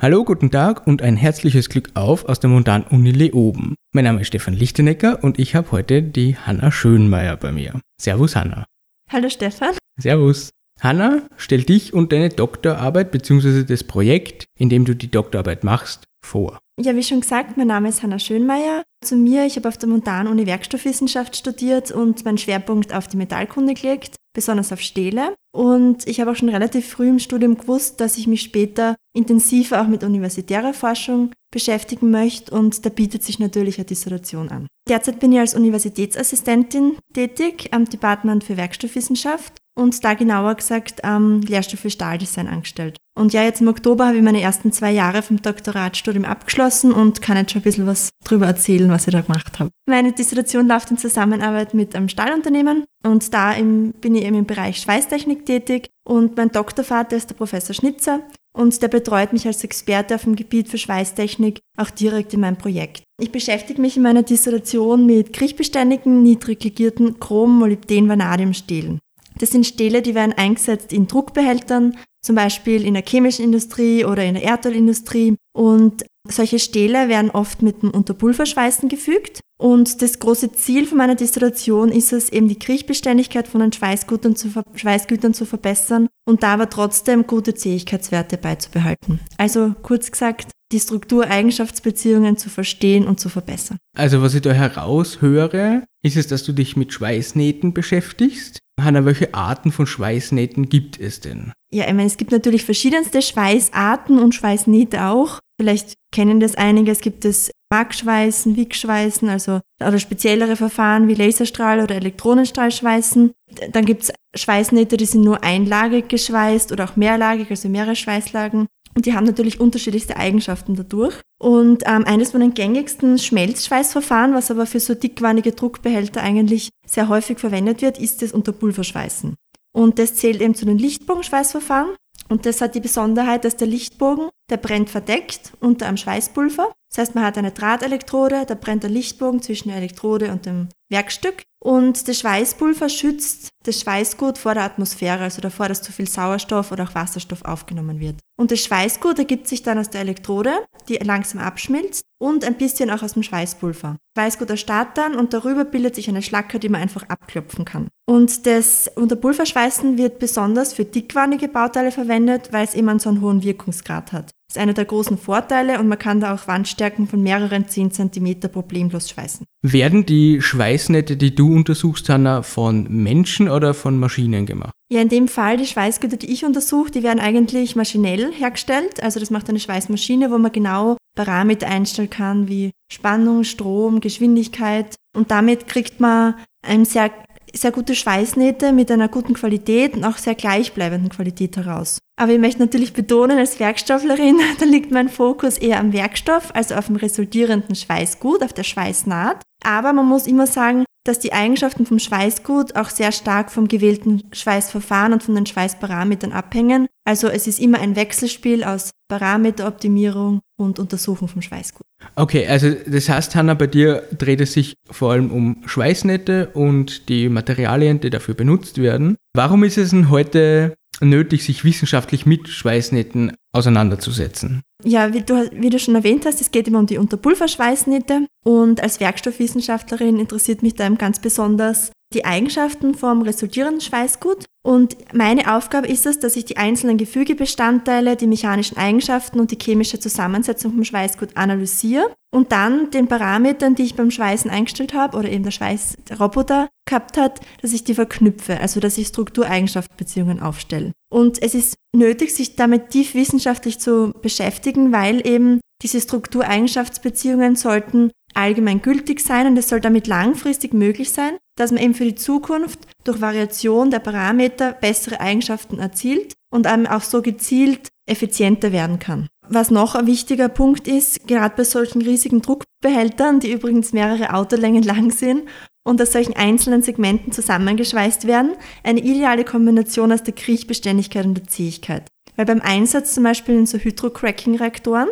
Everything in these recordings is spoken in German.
Hallo, guten Tag und ein herzliches Glück auf aus der Montan-Uni Leoben. Mein Name ist Stefan Lichtenecker und ich habe heute die Hanna Schönmeier bei mir. Servus, Hanna. Hallo, Stefan. Servus. Hanna, stell dich und deine Doktorarbeit bzw. das Projekt, in dem du die Doktorarbeit machst, vor. Ja, wie schon gesagt, mein Name ist Hanna Schönmeier. Zu mir, ich habe auf der Montan-Uni Werkstoffwissenschaft studiert und meinen Schwerpunkt auf die Metallkunde gelegt, besonders auf Stähle. Und ich habe auch schon relativ früh im Studium gewusst, dass ich mich später intensiver auch mit universitärer Forschung beschäftigen möchte und da bietet sich natürlich eine Dissertation an. Derzeit bin ich als Universitätsassistentin tätig am Department für Werkstoffwissenschaft und da genauer gesagt am Lehrstuhl für Stahldesign angestellt. Und ja, jetzt im Oktober habe ich meine ersten zwei Jahre vom Doktoratstudium abgeschlossen und kann jetzt schon ein bisschen was drüber erzählen, was ich da gemacht habe. Meine Dissertation läuft in Zusammenarbeit mit einem Stahlunternehmen und da im, bin ich eben im Bereich Schweißtechnik tätig und mein Doktorvater ist der Professor Schnitzer und der betreut mich als Experte auf dem Gebiet für Schweißtechnik auch direkt in meinem Projekt. Ich beschäftige mich in meiner Dissertation mit kriechbeständigen, niedrig legierten Chrom, Molybden, Vanadium Stählen. Das sind Stähle, die werden eingesetzt in Druckbehältern, zum Beispiel in der chemischen Industrie oder in der Erdölindustrie. Und solche Stähle werden oft mit dem Unterpulverschweißen gefügt. Und das große Ziel von meiner Distillation ist es, eben die Kriechbeständigkeit von den Schweißgütern zu, Schweißgütern zu verbessern und da aber trotzdem gute Zähigkeitswerte beizubehalten. Also kurz gesagt, die Struktureigenschaftsbeziehungen zu verstehen und zu verbessern. Also was ich da heraushöre, ist es, dass du dich mit Schweißnähten beschäftigst. Hanna, welche Arten von Schweißnähten gibt es denn? Ja, ich meine, es gibt natürlich verschiedenste Schweißarten und Schweißnähte auch. Vielleicht kennen das einige. Es gibt das Markschweißen, Wickschweißen, also oder speziellere Verfahren wie Laserstrahl oder Elektronenstrahlschweißen. Dann gibt es Schweißnähte, die sind nur einlagig geschweißt oder auch mehrlagig, also mehrere Schweißlagen. Und die haben natürlich unterschiedlichste Eigenschaften dadurch. Und ähm, eines von den gängigsten Schmelzschweißverfahren, was aber für so dickwandige Druckbehälter eigentlich sehr häufig verwendet wird, ist das Unterpulverschweißen. Und das zählt eben zu den Lichtbogenschweißverfahren. Und das hat die Besonderheit, dass der Lichtbogen, der brennt verdeckt unter einem Schweißpulver. Das heißt, man hat eine Drahtelektrode, da brennt der Lichtbogen zwischen der Elektrode und dem Werkstück. Und das Schweißpulver schützt das Schweißgut vor der Atmosphäre, also davor, dass zu viel Sauerstoff oder auch Wasserstoff aufgenommen wird. Und das Schweißgut ergibt sich dann aus der Elektrode, die langsam abschmilzt und ein bisschen auch aus dem Schweißpulver. Schweißgut erstarrt dann und darüber bildet sich eine Schlacke, die man einfach abklopfen kann. Und das Unterpulverschweißen wird besonders für dickwandige Bauteile verwendet, weil es immer so einen hohen Wirkungsgrad hat. Das ist einer der großen Vorteile und man kann da auch Wandstärken von mehreren 10 cm problemlos schweißen. Werden die Schweißnähte, die du untersuchst, Hanna, von Menschen oder von Maschinen gemacht? Ja, in dem Fall, die Schweißgüter, die ich untersuche, die werden eigentlich maschinell hergestellt. Also das macht eine Schweißmaschine, wo man genau Parameter einstellen kann, wie Spannung, Strom, Geschwindigkeit. Und damit kriegt man ein sehr sehr gute Schweißnähte mit einer guten Qualität und auch sehr gleichbleibenden Qualität heraus. Aber ich möchte natürlich betonen, als Werkstofflerin, da liegt mein Fokus eher am Werkstoff, also auf dem resultierenden Schweißgut, auf der Schweißnaht. Aber man muss immer sagen, dass die Eigenschaften vom Schweißgut auch sehr stark vom gewählten Schweißverfahren und von den Schweißparametern abhängen. Also es ist immer ein Wechselspiel aus Parameteroptimierung und Untersuchung vom Schweißgut. Okay, also das heißt, Hanna, bei dir dreht es sich vor allem um Schweißnähte und die Materialien, die dafür benutzt werden. Warum ist es denn heute nötig, sich wissenschaftlich mit Schweißnähten auseinanderzusetzen? Ja, wie du, wie du schon erwähnt hast, es geht immer um die Unterpulverschweißnähte und als Werkstoffwissenschaftlerin interessiert mich da ganz besonders die Eigenschaften vom resultierenden Schweißgut. Und meine Aufgabe ist es, dass ich die einzelnen Gefügebestandteile, die mechanischen Eigenschaften und die chemische Zusammensetzung vom Schweißgut analysiere und dann den Parametern, die ich beim Schweißen eingestellt habe oder eben der Schweißroboter gehabt hat, dass ich die verknüpfe, also dass ich Struktureigenschaftsbeziehungen aufstelle. Und es ist nötig, sich damit tief wissenschaftlich zu beschäftigen, weil eben diese Struktureigenschaftsbeziehungen sollten allgemein gültig sein und es soll damit langfristig möglich sein, dass man eben für die Zukunft durch Variation der Parameter bessere Eigenschaften erzielt und einem auch so gezielt effizienter werden kann. Was noch ein wichtiger Punkt ist, gerade bei solchen riesigen Druckbehältern, die übrigens mehrere Autolängen lang sind und aus solchen einzelnen Segmenten zusammengeschweißt werden, eine ideale Kombination aus der Kriechbeständigkeit und der Zähigkeit. Weil beim Einsatz zum Beispiel in so Hydrocracking-Reaktoren,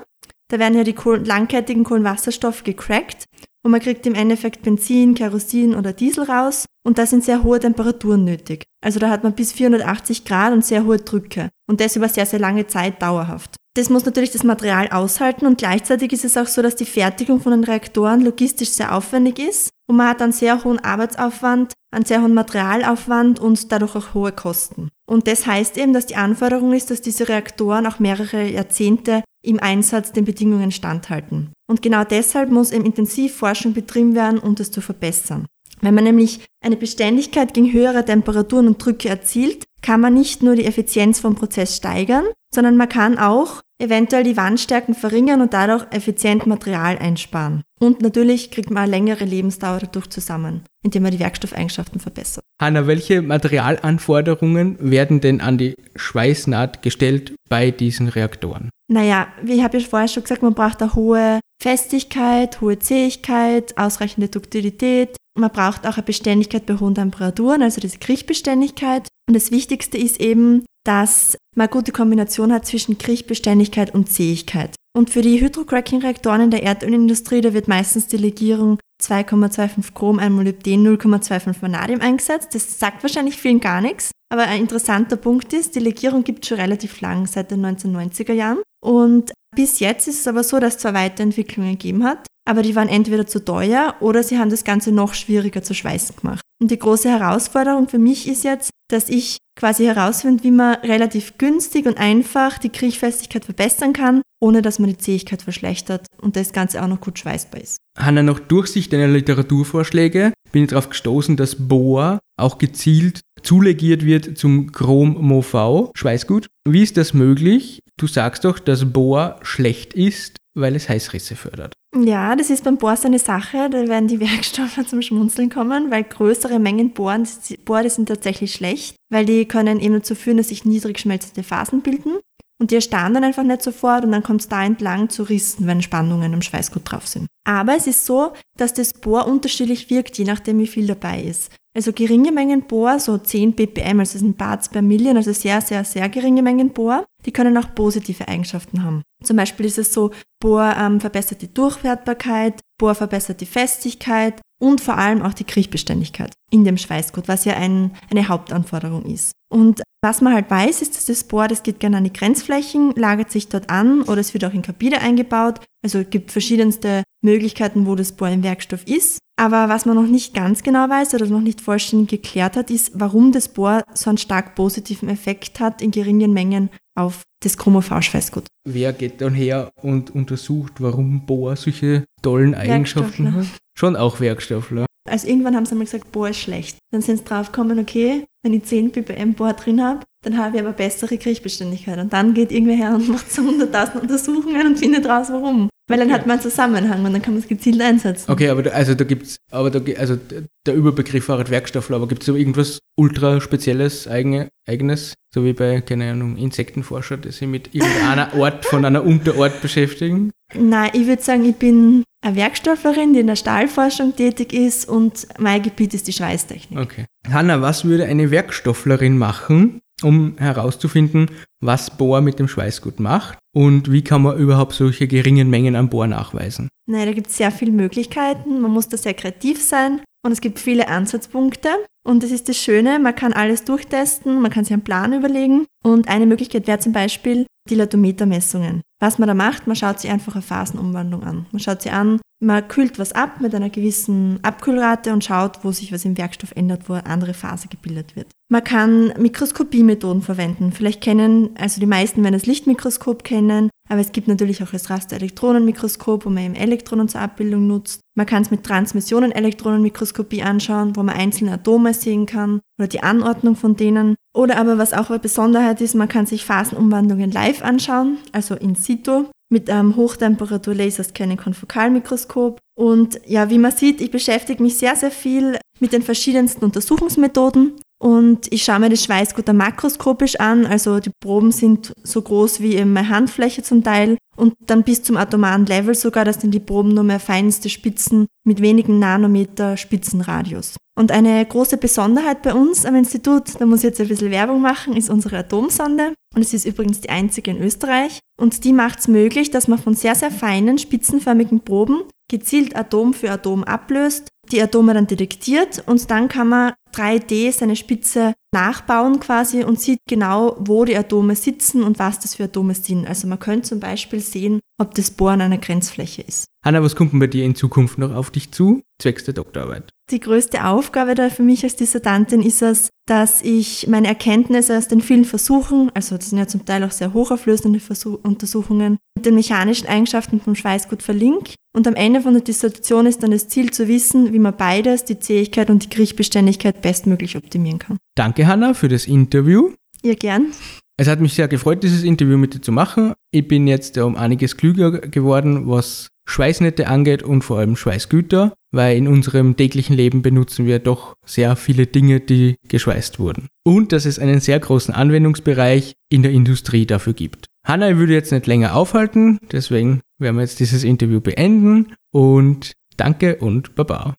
da werden ja die langkettigen Kohlenwasserstoffe gecrackt und man kriegt im Endeffekt Benzin, Kerosin oder Diesel raus und da sind sehr hohe Temperaturen nötig. Also da hat man bis 480 Grad und sehr hohe Drücke und das über sehr, sehr lange Zeit dauerhaft. Das muss natürlich das Material aushalten und gleichzeitig ist es auch so, dass die Fertigung von den Reaktoren logistisch sehr aufwendig ist und man hat einen sehr hohen Arbeitsaufwand, einen sehr hohen Materialaufwand und dadurch auch hohe Kosten. Und das heißt eben, dass die Anforderung ist, dass diese Reaktoren auch mehrere Jahrzehnte im Einsatz den Bedingungen standhalten. Und genau deshalb muss eben Intensivforschung betrieben werden, um das zu verbessern. Wenn man nämlich eine Beständigkeit gegen höhere Temperaturen und Drücke erzielt, kann man nicht nur die Effizienz vom Prozess steigern, sondern man kann auch eventuell die Wandstärken verringern und dadurch effizient Material einsparen. Und natürlich kriegt man eine längere Lebensdauer dadurch zusammen, indem man die Werkstoffeigenschaften verbessert. Hanna, welche Materialanforderungen werden denn an die Schweißnaht gestellt bei diesen Reaktoren? Naja, wie ich habe ja vorher schon gesagt, man braucht eine hohe Festigkeit, hohe Zähigkeit, ausreichende Duktilität. Man braucht auch eine Beständigkeit bei hohen Temperaturen, also diese Kriechbeständigkeit. Und das Wichtigste ist eben, dass man gute Kombination hat zwischen Kriechbeständigkeit und Zähigkeit. Und für die Hydrocracking-Reaktoren in der Erdölindustrie, da wird meistens die Legierung 2,25 Chrom, 1 Molybden, 0,25 Vanadium eingesetzt. Das sagt wahrscheinlich vielen gar nichts. Aber ein interessanter Punkt ist, die Legierung gibt es schon relativ lang, seit den 1990er Jahren. Und bis jetzt ist es aber so, dass es zwar Weiterentwicklungen gegeben hat, aber die waren entweder zu teuer oder sie haben das Ganze noch schwieriger zu schweißen gemacht. Und die große Herausforderung für mich ist jetzt, dass ich quasi herausfinde, wie man relativ günstig und einfach die Kriechfestigkeit verbessern kann, ohne dass man die Zähigkeit verschlechtert und das Ganze auch noch gut schweißbar ist. Hanna, nach Durchsicht deiner Literaturvorschläge bin ich darauf gestoßen, dass Boa auch gezielt zulegiert wird zum Chrom-MOV, Schweißgut. Wie ist das möglich? Du sagst doch, dass Boa schlecht ist, weil es Heißrisse fördert. Ja, das ist beim Bohr so eine Sache. Da werden die Werkstoffe zum Schmunzeln kommen, weil größere Mengen Bohren, Bohr, die sind tatsächlich schlecht, weil die können eben dazu führen, dass sich niedrig schmelzende Phasen bilden. Und die erstarren dann einfach nicht sofort und dann kommt es da entlang zu Rissen, wenn Spannungen am Schweißgut drauf sind. Aber es ist so, dass das Bohr unterschiedlich wirkt, je nachdem wie viel dabei ist. Also geringe Mengen Bohr, so 10 ppm, also das sind Parts per Million, also sehr, sehr, sehr geringe Mengen Bohr, die können auch positive Eigenschaften haben. Zum Beispiel ist es so, Bohr ähm, verbessert die Durchwertbarkeit, Bohr verbessert die Festigkeit und vor allem auch die Kriechbeständigkeit in dem Schweißgut, was ja ein, eine Hauptanforderung ist. Und was man halt weiß, ist, dass das Bohr, das geht gerne an die Grenzflächen, lagert sich dort an oder es wird auch in Kabine eingebaut. Also es gibt verschiedenste Möglichkeiten, wo das Bohr im Werkstoff ist. Aber was man noch nicht ganz genau weiß oder noch nicht vollständig geklärt hat, ist, warum das Bohr so einen stark positiven Effekt hat in geringen Mengen auf das Chromoph-Schweißgut. Wer geht dann her und untersucht, warum Bohr solche tollen Eigenschaften hat? Schon auch Werkstoffler. Also irgendwann haben sie einmal gesagt, Bohr ist schlecht. Dann sind sie draufgekommen, okay, wenn ich 10 ppm Bohr drin habe, dann habe ich aber bessere Kriechbeständigkeit. Und dann geht irgendwer her und macht so 100.000 Untersuchungen und findet raus, warum. Weil dann hat man einen Zusammenhang und dann kann man es gezielt einsetzen. Okay, aber da, also da gibt's, aber da, also der Überbegriff war halt Werkstoffler, aber gibt es so irgendwas ultra spezielles, eigene, eigenes, so wie bei, keine Ahnung, Insektenforscher, die sich mit irgendeiner Art von einer Unterart beschäftigen? Nein, ich würde sagen, ich bin eine Werkstofflerin, die in der Stahlforschung tätig ist und mein Gebiet ist die Schweißtechnik. Okay. Hanna, was würde eine Werkstofflerin machen, um herauszufinden, was Bohr mit dem Schweißgut macht und wie kann man überhaupt solche geringen Mengen an Bohr nachweisen? Nein, da gibt es sehr viele Möglichkeiten. Man muss da sehr kreativ sein und es gibt viele Ansatzpunkte. Und das ist das Schöne, man kann alles durchtesten, man kann sich einen Plan überlegen. Und eine Möglichkeit wäre zum Beispiel Dilatometermessungen. Was man da macht, man schaut sich einfach eine Phasenumwandlung an. Man schaut sich an, man kühlt was ab mit einer gewissen Abkühlrate und schaut, wo sich was im Werkstoff ändert, wo eine andere Phase gebildet wird. Man kann Mikroskopiemethoden verwenden. Vielleicht kennen, also die meisten werden das Lichtmikroskop kennen, aber es gibt natürlich auch das Raster-Elektronenmikroskop, wo man eben Elektronen zur Abbildung nutzt. Man kann es mit Transmissionen-Elektronenmikroskopie anschauen, wo man einzelne Atome sehen kann oder die Anordnung von denen. Oder aber was auch eine Besonderheit ist, man kann sich Phasenumwandlungen live anschauen, also in situ mit einem Hochtemperatur-Laserscanning-Konfokalmikroskop. Und ja, wie man sieht, ich beschäftige mich sehr, sehr viel mit den verschiedensten Untersuchungsmethoden. Und ich schaue mir das Schweißgut makroskopisch an, also die Proben sind so groß wie eben meine Handfläche zum Teil und dann bis zum atomaren Level sogar, dass dann die Proben nur mehr feinste Spitzen mit wenigen Nanometer Spitzenradius. Und eine große Besonderheit bei uns am Institut, da muss ich jetzt ein bisschen Werbung machen, ist unsere Atomsonde. Und es ist übrigens die einzige in Österreich. Und die macht es möglich, dass man von sehr, sehr feinen, spitzenförmigen Proben gezielt Atom für Atom ablöst die Atome dann detektiert und dann kann man 3D seine Spitze nachbauen quasi und sieht genau, wo die Atome sitzen und was das für Atome sind. Also man könnte zum Beispiel sehen, ob das Bohren einer Grenzfläche ist. Hanna, was kommt denn bei dir in Zukunft noch auf dich zu, zwecks der Doktorarbeit? Die größte Aufgabe da für mich als Dissertantin ist es, dass ich meine Erkenntnisse aus den vielen Versuchen, also das sind ja zum Teil auch sehr hochauflösende Versuch Untersuchungen, mit den mechanischen Eigenschaften vom Schweiß gut verlinke. Und am Ende von der Dissertation ist dann das Ziel zu wissen, wie man beides, die Zähigkeit und die Kriechbeständigkeit, bestmöglich optimieren kann. Danke, Hanna, für das Interview. Ihr gern. Es hat mich sehr gefreut, dieses Interview mit dir zu machen. Ich bin jetzt um einiges klüger geworden, was Schweißnetze angeht und vor allem Schweißgüter, weil in unserem täglichen Leben benutzen wir doch sehr viele Dinge, die geschweißt wurden. Und dass es einen sehr großen Anwendungsbereich in der Industrie dafür gibt. Hanna, ich würde jetzt nicht länger aufhalten, deswegen werden wir jetzt dieses Interview beenden und danke und baba.